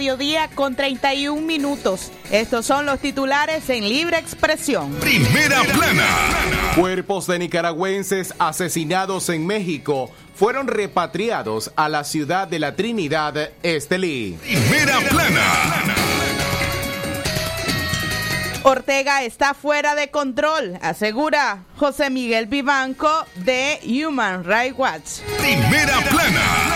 mediodía con 31 minutos. Estos son los titulares en libre expresión. Primera plana. Cuerpos de nicaragüenses asesinados en México fueron repatriados a la ciudad de la Trinidad, Estelí. Primera plana. Ortega está fuera de control, asegura José Miguel Vivanco de Human Rights Watch. Primera plana.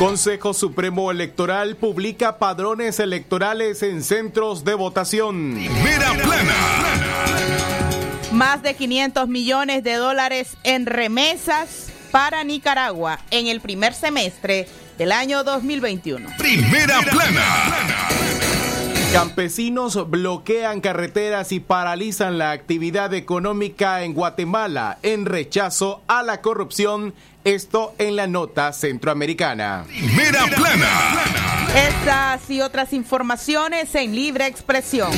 Consejo Supremo Electoral publica padrones electorales en centros de votación. Primera plana. Más de 500 millones de dólares en remesas para Nicaragua en el primer semestre del año 2021. Primera plana. Campesinos bloquean carreteras y paralizan la actividad económica en Guatemala en rechazo a la corrupción. Esto en la nota centroamericana. Primera plana. Estas y otras informaciones en libre expresión.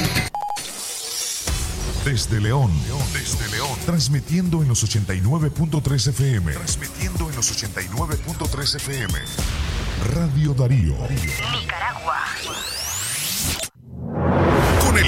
Desde León, desde León, transmitiendo en los 89.3 FM. Transmitiendo en los 89.3 FM. Radio Darío. Nicaragua.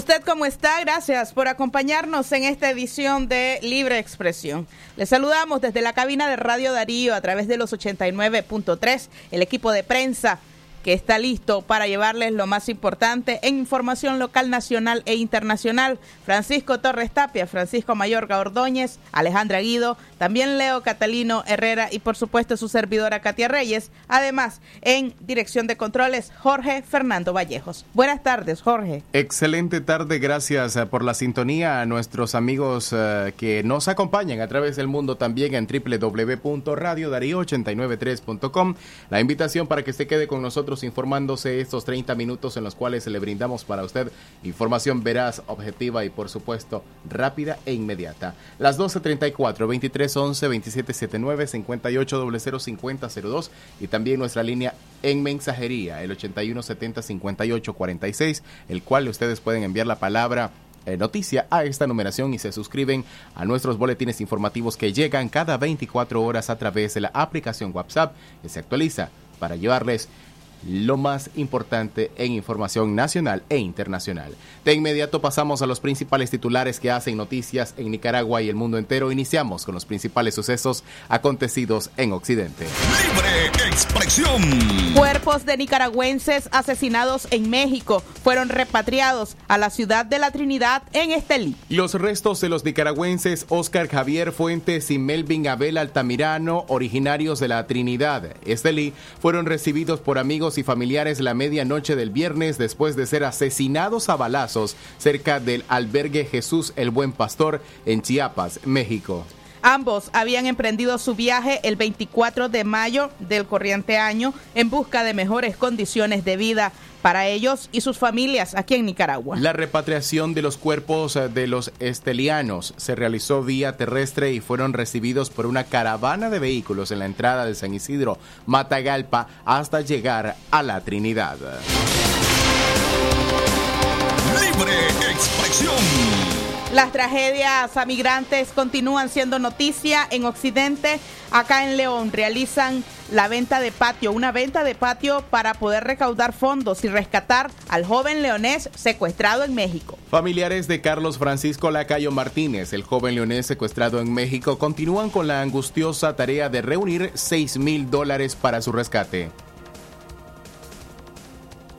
¿Usted cómo está? Gracias por acompañarnos en esta edición de Libre Expresión. Les saludamos desde la cabina de Radio Darío a través de los 89.3, el equipo de prensa que está listo para llevarles lo más importante en información local, nacional e internacional. Francisco Torres Tapia, Francisco Mayorga Ordóñez, Alejandra Guido, también Leo Catalino Herrera y por supuesto su servidora Katia Reyes. Además, en dirección de controles, Jorge Fernando Vallejos. Buenas tardes, Jorge. Excelente tarde, gracias eh, por la sintonía a nuestros amigos eh, que nos acompañan a través del mundo también en www.radiodarío893.com. La invitación para que se quede con nosotros informándose estos 30 minutos en los cuales le brindamos para usted información veraz, objetiva y por supuesto rápida e inmediata. Las 12.34, 2311, 2779, 58005002 y también nuestra línea en mensajería, el 8170 5846, el cual ustedes pueden enviar la palabra eh, noticia a esta numeración y se suscriben a nuestros boletines informativos que llegan cada 24 horas a través de la aplicación WhatsApp que se actualiza para llevarles lo más importante en información nacional e internacional. De inmediato pasamos a los principales titulares que hacen noticias en Nicaragua y el mundo entero. Iniciamos con los principales sucesos acontecidos en Occidente. Libre expresión. Cuerpos de nicaragüenses asesinados en México fueron repatriados a la ciudad de la Trinidad en Estelí. Los restos de los nicaragüenses Oscar Javier Fuentes y Melvin Abel Altamirano, originarios de la Trinidad, Estelí, fueron recibidos por amigos y familiares la medianoche del viernes después de ser asesinados a balazos cerca del albergue Jesús el Buen Pastor en Chiapas, México. Ambos habían emprendido su viaje el 24 de mayo del corriente año en busca de mejores condiciones de vida para ellos y sus familias aquí en Nicaragua. La repatriación de los cuerpos eh, de los estelianos se realizó vía terrestre y fueron recibidos por una caravana de vehículos en la entrada de San Isidro, Matagalpa, hasta llegar a la Trinidad. Libre expresión. Las tragedias a migrantes continúan siendo noticia en Occidente. Acá en León realizan la venta de patio, una venta de patio para poder recaudar fondos y rescatar al joven leonés secuestrado en México. Familiares de Carlos Francisco Lacayo Martínez, el joven leonés secuestrado en México, continúan con la angustiosa tarea de reunir 6 mil dólares para su rescate.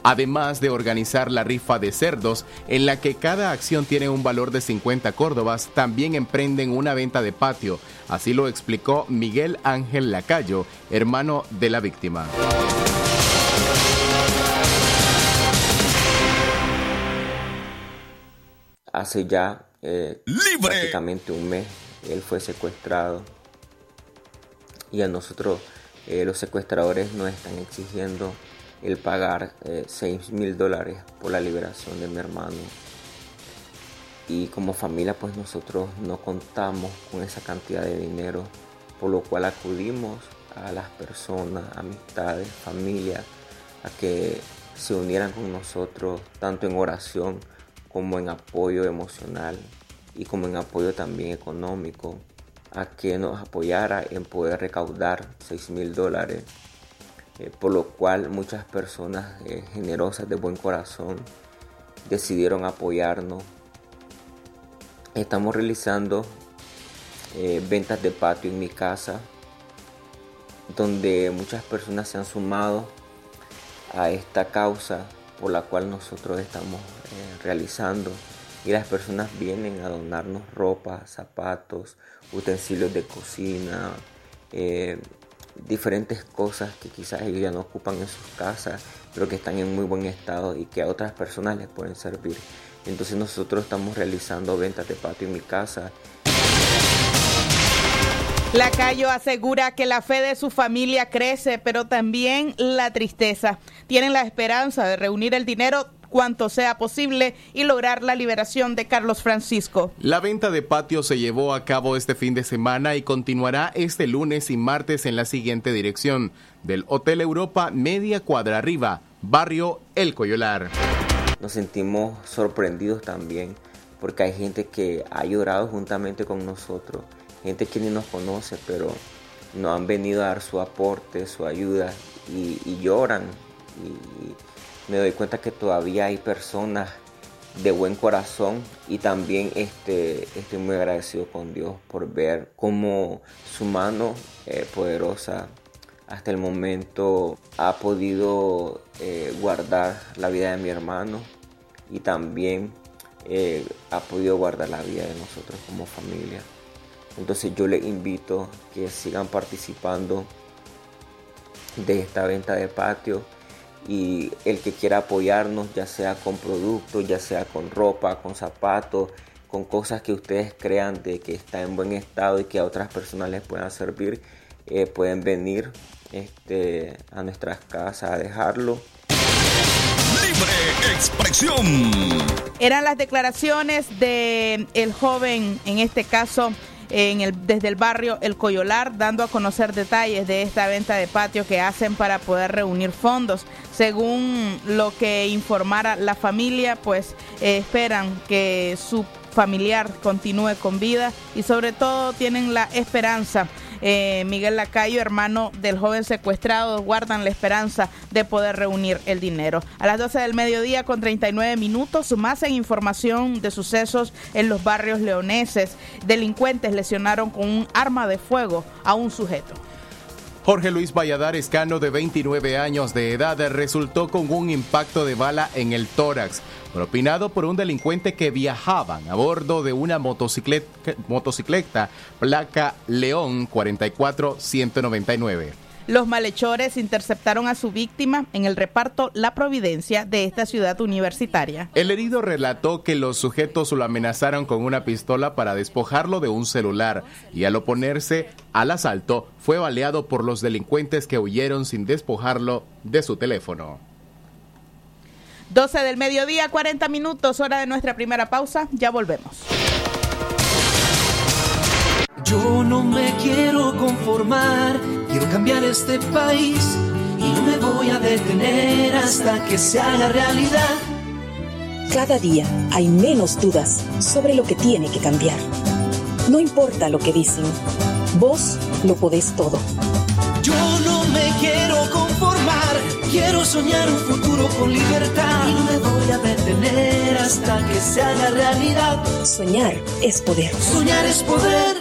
Además de organizar la rifa de cerdos, en la que cada acción tiene un valor de 50 córdobas, también emprenden una venta de patio. Así lo explicó Miguel Ángel Lacayo, hermano de la víctima. Hace ya eh, prácticamente un mes. Él fue secuestrado y a nosotros eh, los secuestradores nos están exigiendo el pagar 6 mil dólares por la liberación de mi hermano. Y como familia pues nosotros no contamos con esa cantidad de dinero, por lo cual acudimos a las personas, amistades, familias, a que se unieran con nosotros tanto en oración como en apoyo emocional y como en apoyo también económico, a que nos apoyara en poder recaudar 6 mil dólares, eh, por lo cual muchas personas eh, generosas de buen corazón decidieron apoyarnos. Estamos realizando eh, ventas de patio en mi casa, donde muchas personas se han sumado a esta causa por la cual nosotros estamos realizando y las personas vienen a donarnos ropa, zapatos, utensilios de cocina, diferentes cosas que quizás ellos ya no ocupan en sus casas, pero que están en muy buen estado y que a otras personas les pueden servir. Entonces nosotros estamos realizando ventas de patio en mi casa Lacayo asegura que la fe de su familia crece, pero también la tristeza. Tienen la esperanza de reunir el dinero cuanto sea posible y lograr la liberación de Carlos Francisco. La venta de patio se llevó a cabo este fin de semana y continuará este lunes y martes en la siguiente dirección del Hotel Europa Media Cuadra Arriba, barrio El Coyolar. Nos sentimos sorprendidos también porque hay gente que ha llorado juntamente con nosotros gente que ni nos conoce, pero nos han venido a dar su aporte, su ayuda y, lloran. Y me doy cuenta que todavía hay personas de buen corazón y también este, estoy muy agradecido con Dios por ver cómo su mano eh, poderosa hasta el momento ha podido eh, guardar la vida de mi hermano y también eh, ha podido guardar la vida de nosotros como familia. Entonces yo les invito que sigan participando de esta venta de patio y el que quiera apoyarnos, ya sea con productos, ya sea con ropa, con zapatos, con cosas que ustedes crean de que está en buen estado y que a otras personas les puedan servir, eh, pueden venir este, a nuestras casas a dejarlo. Libre expresión. Eran las declaraciones de el joven, en este caso en el, desde el barrio El Coyolar, dando a conocer detalles de esta venta de patio que hacen para poder reunir fondos. Según lo que informara la familia, pues eh, esperan que su familiar continúe con vida y sobre todo tienen la esperanza eh, Miguel Lacayo, hermano del joven secuestrado, guardan la esperanza de poder reunir el dinero. A las 12 del mediodía con 39 minutos, más en información de sucesos en los barrios leoneses. Delincuentes lesionaron con un arma de fuego a un sujeto. Jorge Luis Valladares Cano, de 29 años de edad, resultó con un impacto de bala en el tórax, propinado por un delincuente que viajaban a bordo de una motocicleta, motocicleta placa León 44199. Los malhechores interceptaron a su víctima en el reparto La Providencia de esta ciudad universitaria. El herido relató que los sujetos lo amenazaron con una pistola para despojarlo de un celular y al oponerse al asalto fue baleado por los delincuentes que huyeron sin despojarlo de su teléfono. 12 del mediodía, 40 minutos, hora de nuestra primera pausa. Ya volvemos. Yo no me quiero conformar, quiero cambiar este país y no me voy a detener hasta que se haga realidad. Cada día hay menos dudas sobre lo que tiene que cambiar. No importa lo que dicen, vos lo podés todo. Yo no me quiero conformar, quiero soñar un futuro con libertad y no me voy a detener hasta que se haga realidad. Soñar es poder. Soñar es poder.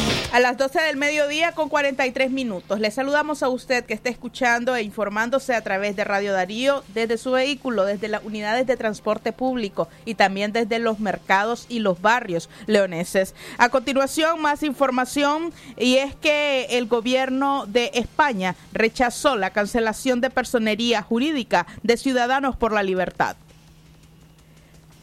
A las 12 del mediodía con 43 minutos. Le saludamos a usted que está escuchando e informándose a través de Radio Darío desde su vehículo, desde las unidades de transporte público y también desde los mercados y los barrios leoneses. A continuación, más información y es que el gobierno de España rechazó la cancelación de personería jurídica de Ciudadanos por la Libertad.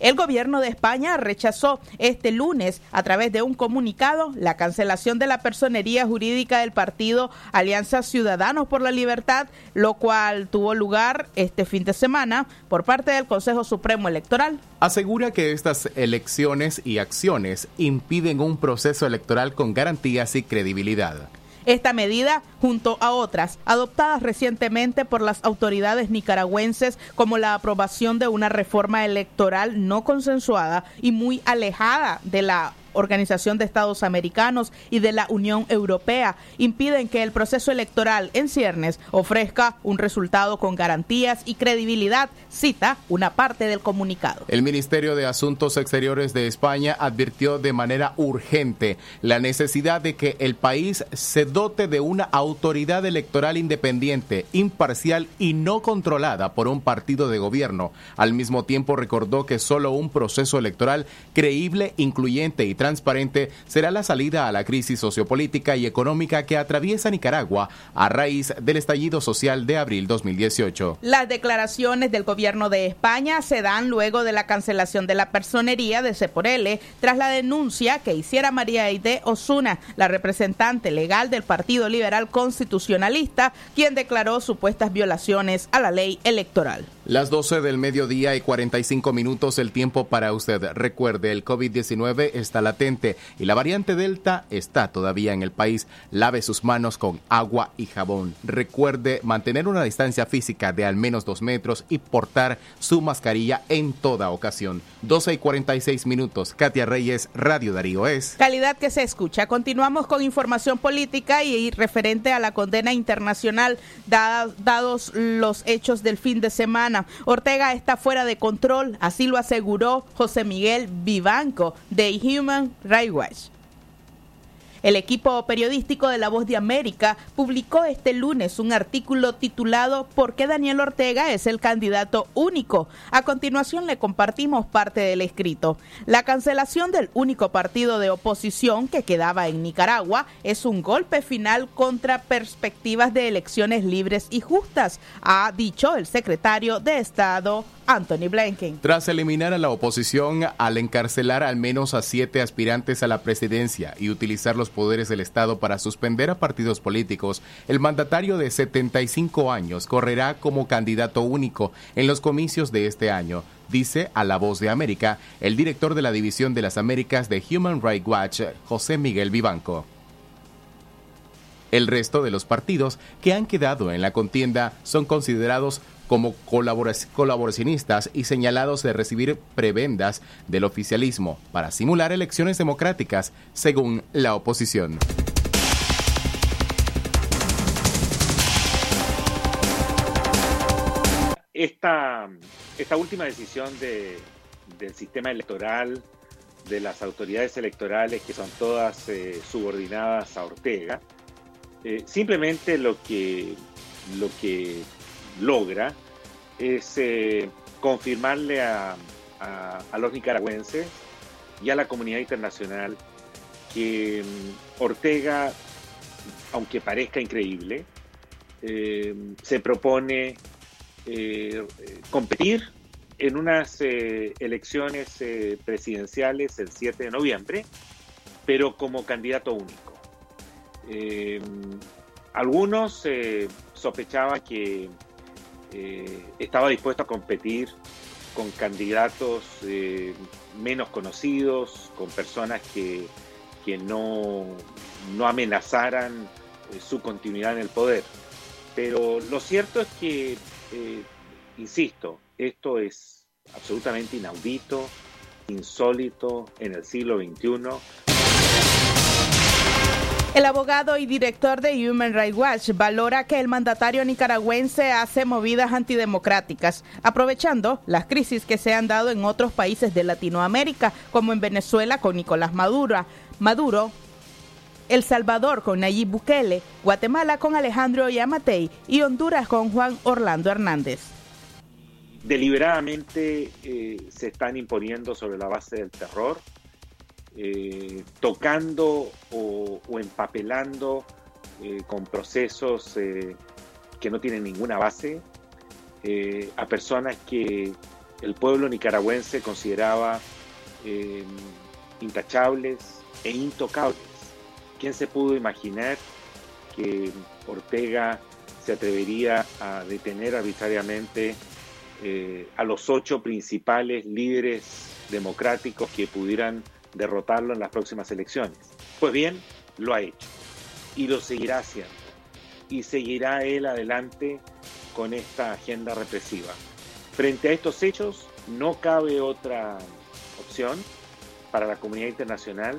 El gobierno de España rechazó este lunes, a través de un comunicado, la cancelación de la personería jurídica del partido Alianza Ciudadanos por la Libertad, lo cual tuvo lugar este fin de semana por parte del Consejo Supremo Electoral. Asegura que estas elecciones y acciones impiden un proceso electoral con garantías y credibilidad. Esta medida, junto a otras adoptadas recientemente por las autoridades nicaragüenses, como la aprobación de una reforma electoral no consensuada y muy alejada de la Organización de Estados Americanos y de la Unión Europea impiden que el proceso electoral en ciernes ofrezca un resultado con garantías y credibilidad, cita una parte del comunicado. El Ministerio de Asuntos Exteriores de España advirtió de manera urgente la necesidad de que el país se dote de una autoridad electoral independiente, imparcial y no controlada por un partido de gobierno. Al mismo tiempo recordó que solo un proceso electoral creíble, incluyente y transparente será la salida a la crisis sociopolítica y económica que atraviesa Nicaragua a raíz del estallido social de abril 2018. Las declaraciones del gobierno de España se dan luego de la cancelación de la personería de Ceporele tras la denuncia que hiciera María Aide Osuna, la representante legal del Partido Liberal Constitucionalista, quien declaró supuestas violaciones a la ley electoral. Las 12 del mediodía y 45 minutos el tiempo para usted. Recuerde, el COVID-19 está latente y la variante Delta está todavía en el país. Lave sus manos con agua y jabón. Recuerde mantener una distancia física de al menos dos metros y portar su mascarilla en toda ocasión. 12 y 46 minutos. Katia Reyes, Radio Darío es. Calidad que se escucha. Continuamos con información política y referente a la condena internacional dados los hechos del fin de semana. Ortega está fuera de control, así lo aseguró José Miguel Vivanco de Human Rights Watch. El equipo periodístico de La Voz de América publicó este lunes un artículo titulado ¿Por qué Daniel Ortega es el candidato único? A continuación le compartimos parte del escrito. La cancelación del único partido de oposición que quedaba en Nicaragua es un golpe final contra perspectivas de elecciones libres y justas, ha dicho el secretario de Estado Anthony Blinken. Tras eliminar a la oposición al encarcelar al menos a siete aspirantes a la presidencia y utilizar poderes del Estado para suspender a partidos políticos, el mandatario de 75 años correrá como candidato único en los comicios de este año, dice a La Voz de América el director de la División de las Américas de Human Rights Watch, José Miguel Vivanco. El resto de los partidos que han quedado en la contienda son considerados como colaboracionistas y señalados de recibir prebendas del oficialismo para simular elecciones democráticas, según la oposición. Esta, esta última decisión de, del sistema electoral, de las autoridades electorales, que son todas eh, subordinadas a Ortega, eh, simplemente lo que, lo que logra es eh, confirmarle a, los nicaragüenses y a la comunidad internacional que mm, Ortega, aunque parezca increíble, eh, se propone competir en unas elecciones presidenciales el 7 de noviembre, pero como candidato único. Algunos sospechaban que eh, estaba dispuesto a competir con candidatos eh, menos conocidos, con personas que, no, no, amenazaran eh, su continuidad en el poder. Pero lo cierto es que, insisto, esto es absolutamente inaudito, insólito en el siglo XXI. El abogado y director de Human Rights Watch valora que el mandatario nicaragüense hace movidas antidemocráticas, aprovechando las crisis que se han dado en otros países de Latinoamérica, como en Venezuela con Nicolás Maduro, Maduro El Salvador con Nayib Bukele, Guatemala con Alejandro Yamatei y Honduras con Juan Orlando Hernández. Deliberadamente eh, se están imponiendo sobre la base del terror, eh, tocando o, empapelando eh, con procesos eh, que no tienen ninguna base a personas que el pueblo nicaragüense consideraba intachables e intocables. ¿Quién se pudo imaginar que Ortega se atrevería a detener arbitrariamente a los ocho principales líderes democráticos que pudieran derrotarlo en las próximas elecciones. Pues bien, lo ha hecho y lo seguirá haciendo. Y seguirá él adelante con esta agenda represiva. Frente a estos hechos, no cabe otra opción para la comunidad internacional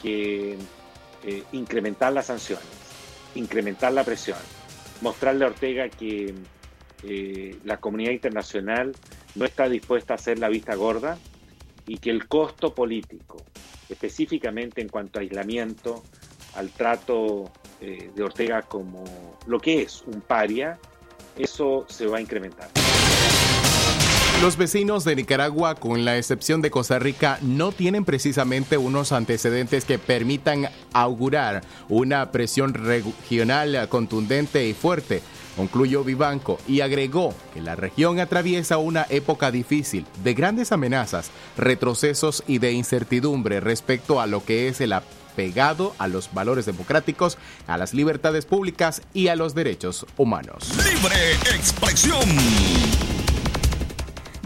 que eh, incrementar las sanciones, incrementar la presión, mostrarle a Ortega que eh, la comunidad internacional no está dispuesta a hacer la vista gorda y que el costo político, específicamente en cuanto a aislamiento, al trato eh, de Ortega como lo que es un paria, eso se va a incrementar. Los vecinos de Nicaragua, con la excepción de Costa Rica, no tienen precisamente unos antecedentes que permitan augurar una presión regional contundente y fuerte concluyó Vivanco y agregó que la región atraviesa una época difícil de grandes amenazas, retrocesos y de incertidumbre respecto a lo que es el apegado a los valores democráticos, a las libertades públicas y a los derechos humanos. Libre expresión.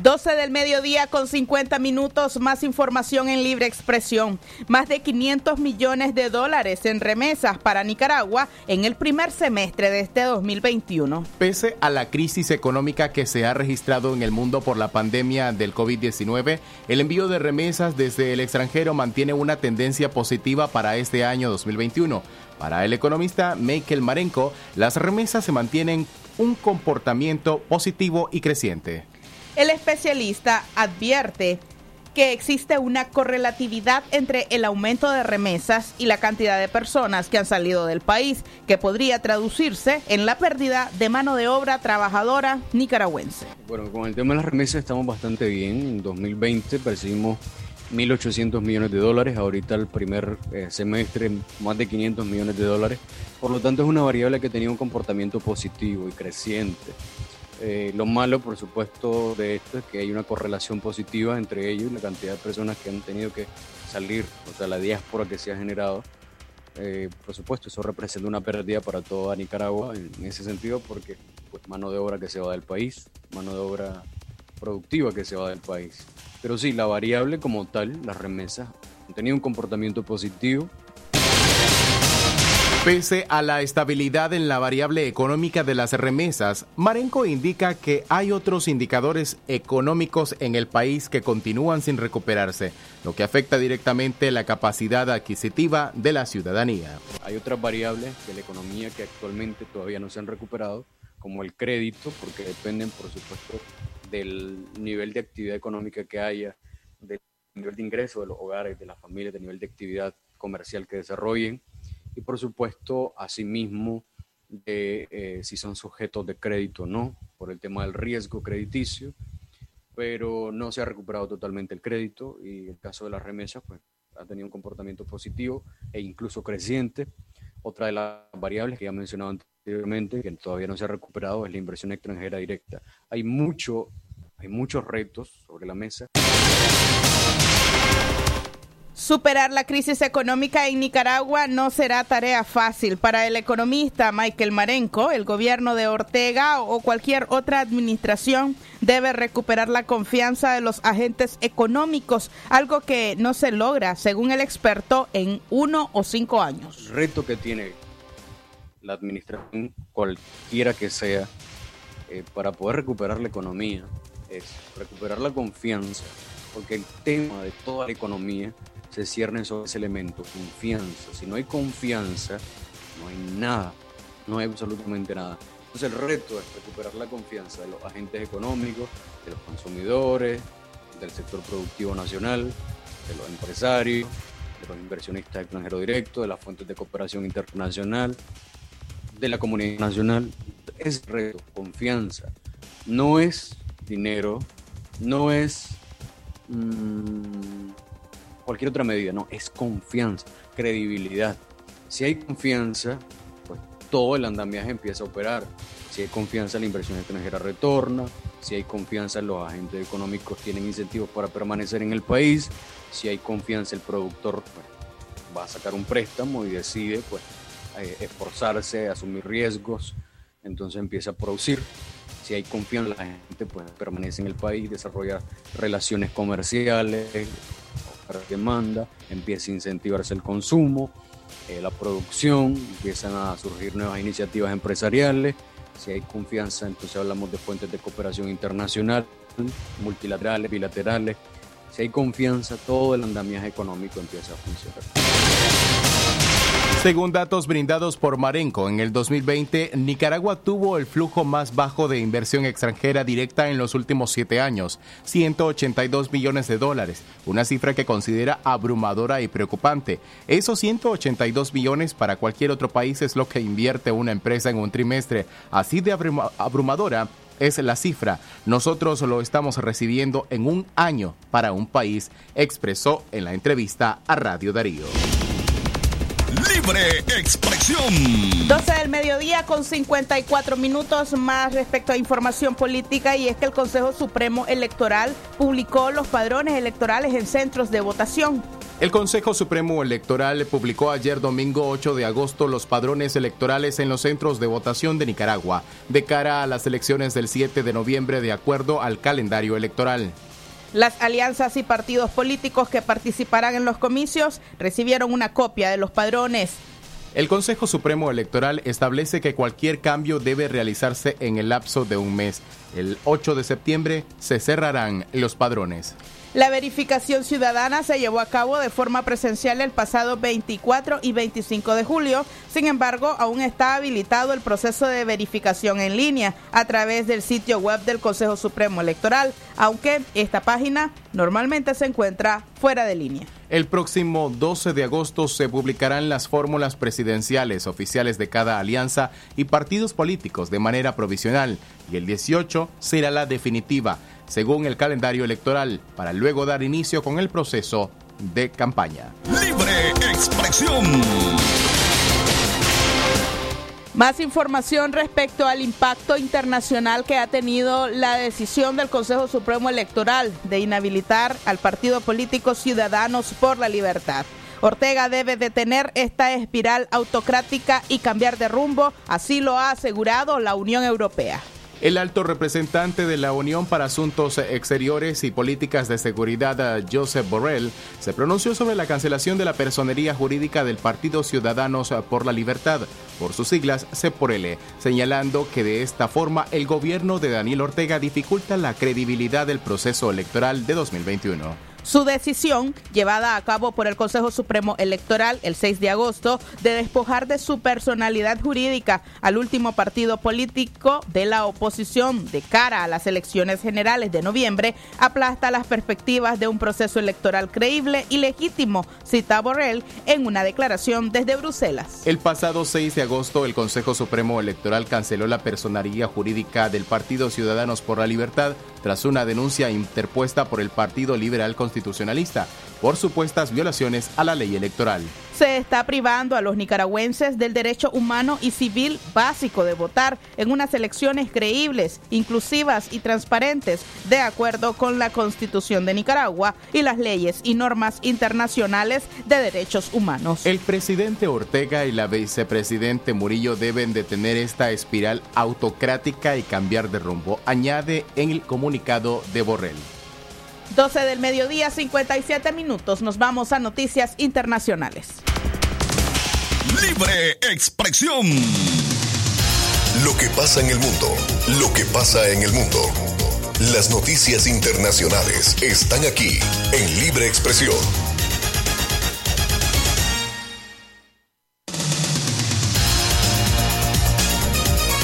12 del mediodía con 50 minutos, más información en libre expresión. Más de 500 millones de dólares en remesas para Nicaragua en el primer semestre de este 2021. Pese a la crisis económica que se ha registrado en el mundo por la pandemia del COVID-19, el envío de remesas desde el extranjero mantiene una tendencia positiva para este año 2021. Para el economista Michael Marenco, las remesas se mantienen un comportamiento positivo y creciente. El especialista advierte que existe una correlatividad entre el aumento de remesas y la cantidad de personas que han salido del país, que podría traducirse en la pérdida de mano de obra trabajadora nicaragüense. Bueno, con el tema de las remesas estamos bastante bien. En 2020 percibimos 1.800 millones de dólares, ahorita el primer eh, semestre más de 500 millones de dólares. Por lo tanto es una variable que tenía un comportamiento positivo y creciente. Eh, lo malo, por supuesto, de esto es que hay una correlación positiva entre ellos y la cantidad de personas que han tenido que salir, o sea, la diáspora que se ha generado. Eh, por supuesto, eso representa una pérdida para toda Nicaragua en, ese sentido, porque pues, mano de obra que se va del país, mano de obra productiva que se va del país. Pero sí, la variable como tal, las remesas, han tenido un comportamiento positivo Pese a la estabilidad en la variable económica de las remesas, Marenco indica que hay otros indicadores económicos en el país que continúan sin recuperarse, lo que afecta directamente la capacidad adquisitiva de la ciudadanía. Hay otras variables de la economía que actualmente todavía no se han recuperado, como el crédito, porque dependen, por supuesto, del nivel de actividad económica que haya, del nivel de ingreso de los hogares, de las familias, del nivel de actividad comercial que desarrollen y por supuesto, asimismo, de eh, si son sujetos de crédito o no, por el tema del riesgo crediticio, pero no se ha recuperado totalmente el crédito y el caso de las remesas pues, ha tenido un comportamiento positivo e incluso creciente. Otra de las variables que ya he mencionado anteriormente, que todavía no se ha recuperado, es la inversión extranjera directa. Hay, mucho, hay muchos retos sobre la mesa. Superar la crisis económica en Nicaragua no será tarea fácil. Para el economista Michael Marenco, el gobierno de Ortega o cualquier otra administración debe recuperar la confianza de los agentes económicos, algo que no se logra, según el experto, en uno o cinco años. El reto que tiene la administración, cualquiera que sea, eh, para poder recuperar la economía, es recuperar la confianza, porque el tema de toda la economía se ciernen sobre ese elemento, confianza. Si no hay confianza, no hay nada, no hay absolutamente nada. Entonces el reto es recuperar la confianza de los agentes económicos, de los consumidores, del sector productivo nacional, de los empresarios, de los inversionistas extranjeros directos, de las fuentes de cooperación internacional, de la comunidad nacional. Es reto, confianza. No es dinero, no es... Mm, cualquier otra medida, no, es confianza, credibilidad. Si hay confianza, pues todo el andamiaje empieza a operar. Si hay confianza, la inversión extranjera retorna. Si hay confianza, los agentes económicos tienen incentivos para permanecer en el país. Si hay confianza, el productor pues, va a sacar un préstamo y decide pues, eh, esforzarse, asumir riesgos. Entonces empieza a producir. Si hay confianza, la gente pues, permanece en el país, desarrolla relaciones comerciales, demanda, empieza a incentivarse el consumo, eh, la producción, empiezan a surgir nuevas iniciativas empresariales. Si hay confianza, entonces hablamos de fuentes de cooperación internacional, multilaterales, bilaterales. Si hay confianza, todo el andamiaje económico empieza a funcionar. Según datos brindados por Marenco, en el 2020 Nicaragua tuvo el flujo más bajo de inversión extranjera directa en los últimos siete años, 182 millones de dólares, una cifra que considera abrumadora y preocupante. Esos 182 millones para cualquier otro país es lo que invierte una empresa en un trimestre. Así de abrumadora es la cifra. Nosotros lo estamos recibiendo en un año para un país, expresó en la entrevista a Radio Darío. Libre expresión. 12 del mediodía con 54 minutos más respecto a información política y es que el Consejo Supremo Electoral publicó los padrones electorales en centros de votación. El Consejo Supremo Electoral publicó ayer domingo 8 de agosto los padrones electorales en los centros de votación de Nicaragua de cara a las elecciones del 7 de noviembre de acuerdo al calendario electoral. Las alianzas y partidos políticos que participarán en los comicios recibieron una copia de los padrones. El Consejo Supremo Electoral establece que cualquier cambio debe realizarse en el lapso de un mes. El 8 de septiembre se cerrarán los padrones. La verificación ciudadana se llevó a cabo de forma presencial el pasado 24 y 25 de julio. Sin embargo, aún está habilitado el proceso de verificación en línea a través del sitio web del Consejo Supremo Electoral, aunque esta página normalmente se encuentra fuera de línea. El próximo 12 de agosto se publicarán las fórmulas presidenciales oficiales de cada alianza y partidos políticos de manera provisional y el 18 será la definitiva según el calendario electoral, para luego dar inicio con el proceso de campaña. Libre expresión. Más información respecto al impacto internacional que ha tenido la decisión del Consejo Supremo Electoral de inhabilitar al partido político Ciudadanos por la Libertad. Ortega debe detener esta espiral autocrática y cambiar de rumbo, así lo ha asegurado la Unión Europea. El alto representante de la Unión para Asuntos Exteriores y Políticas de Seguridad, Joseph Borrell, se pronunció sobre la cancelación de la personería jurídica del Partido Ciudadanos por la Libertad, por sus siglas CEPORELE, señalando que de esta forma el gobierno de Daniel Ortega dificulta la credibilidad del proceso electoral de 2021. Su decisión, llevada a cabo por el Consejo Supremo Electoral el 6 de agosto, de despojar de su personalidad jurídica al último partido político de la oposición de cara a las elecciones generales de noviembre, aplasta las perspectivas de un proceso electoral creíble y legítimo, cita Borrell en una declaración desde Bruselas. El pasado 6 de agosto, el Consejo Supremo Electoral canceló la personalidad jurídica del Partido Ciudadanos por la Libertad tras una denuncia interpuesta por el Partido Liberal Constitucionalista por supuestas violaciones a la ley electoral. Se está privando a los nicaragüenses del derecho humano y civil básico de votar en unas elecciones creíbles, inclusivas y transparentes, de acuerdo con la Constitución de Nicaragua y las leyes y normas internacionales de derechos humanos. El presidente Ortega y la vicepresidente Murillo deben detener esta espiral autocrática y cambiar de rumbo, añade en el comunicado de Borrell. 12 del mediodía, 57 minutos. Nos vamos a noticias internacionales. Libre expresión. Lo que pasa en el mundo. Lo que pasa en el mundo. Las noticias internacionales están aquí en Libre Expresión.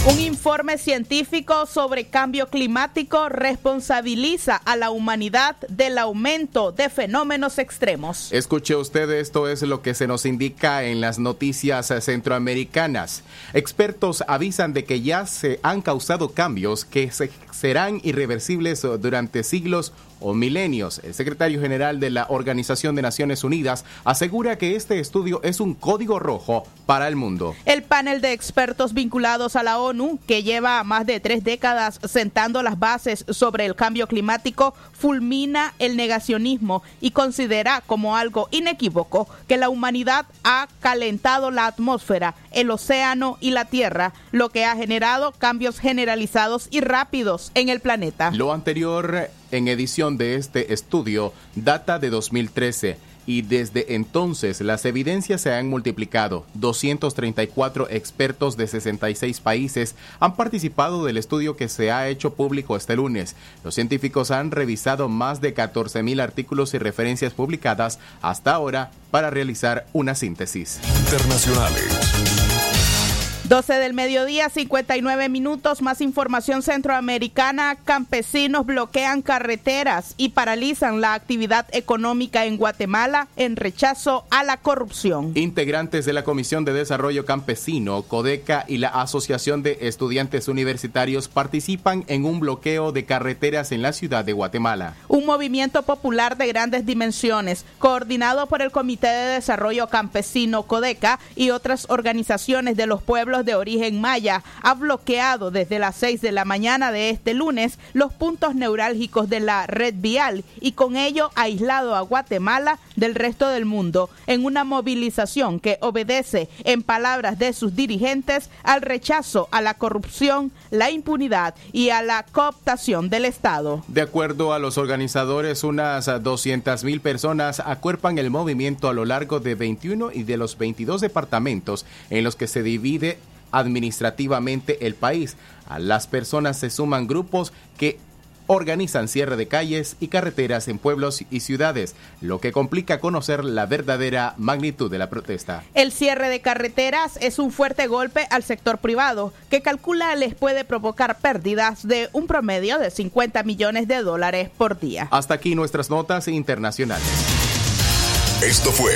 Un informe científico sobre cambio climático responsabiliza a la humanidad del aumento de fenómenos extremos. Escuche usted, esto es lo que se nos indica en las noticias centroamericanas. Expertos avisan de que ya se han causado cambios que se serán irreversibles durante siglos o milenios. El secretario general de la Organización de Naciones Unidas asegura que este estudio es un código rojo para el mundo. El panel de expertos vinculados a la ONU, que lleva más de tres décadas sentando las bases sobre el cambio climático, fulmina el negacionismo y considera como algo inequívoco que la humanidad ha calentado la atmósfera, el océano y la tierra, lo que ha generado cambios generalizados y rápidos en el planeta. Lo anterior en edición de este estudio data de 2013 y desde entonces las evidencias se han multiplicado. 234 expertos de 66 países han participado del estudio que se ha hecho público este lunes. Los científicos han revisado más de 14.000 artículos y referencias publicadas hasta ahora para realizar una síntesis. Internacionales. 12 del mediodía, 59 minutos. Más información centroamericana. Campesinos bloquean carreteras y paralizan la actividad económica en Guatemala en rechazo a la corrupción. Integrantes de la Comisión de Desarrollo Campesino, CODECA y la Asociación de Estudiantes Universitarios participan en un bloqueo de carreteras en la ciudad de Guatemala. Un movimiento popular de grandes dimensiones, coordinado por el Comité de Desarrollo Campesino, CODECA y otras organizaciones de los pueblos de origen maya ha bloqueado desde las 6 de la mañana de este lunes los puntos neurálgicos de la red vial y con ello aislado a Guatemala del resto del mundo en una movilización que obedece, en palabras de sus dirigentes, al rechazo a la corrupción, la impunidad y a la cooptación del Estado. De acuerdo a los organizadores, unas 200 mil personas acuerpan el movimiento a lo largo de 21 y de los 22 departamentos en los que se divide administrativamente el país. A las personas se suman grupos que organizan cierre de calles y carreteras en pueblos y ciudades, lo que complica conocer la verdadera magnitud de la protesta. El cierre de carreteras es un fuerte golpe al sector privado, que calcula les puede provocar pérdidas de un promedio de 50 millones de dólares por día. Hasta aquí nuestras notas internacionales. Esto fue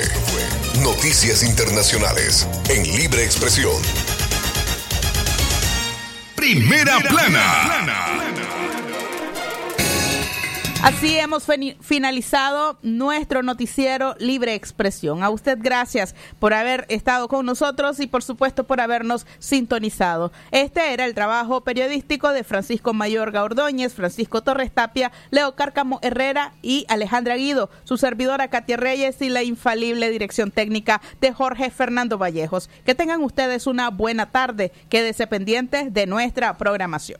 Noticias Internacionales en Libre Expresión. Primera plana. Así hemos finalizado nuestro noticiero Libre Expresión. A usted gracias por haber estado con nosotros y por supuesto por habernos sintonizado. Este era el trabajo periodístico de Francisco Mayorga Ordóñez, Francisco Torres Tapia, Leo Cárcamo Herrera y Alejandra Guido, su servidora Katia Reyes y la infalible dirección técnica de Jorge Fernando Vallejos. Que tengan ustedes una buena tarde. Quédese pendientes de nuestra programación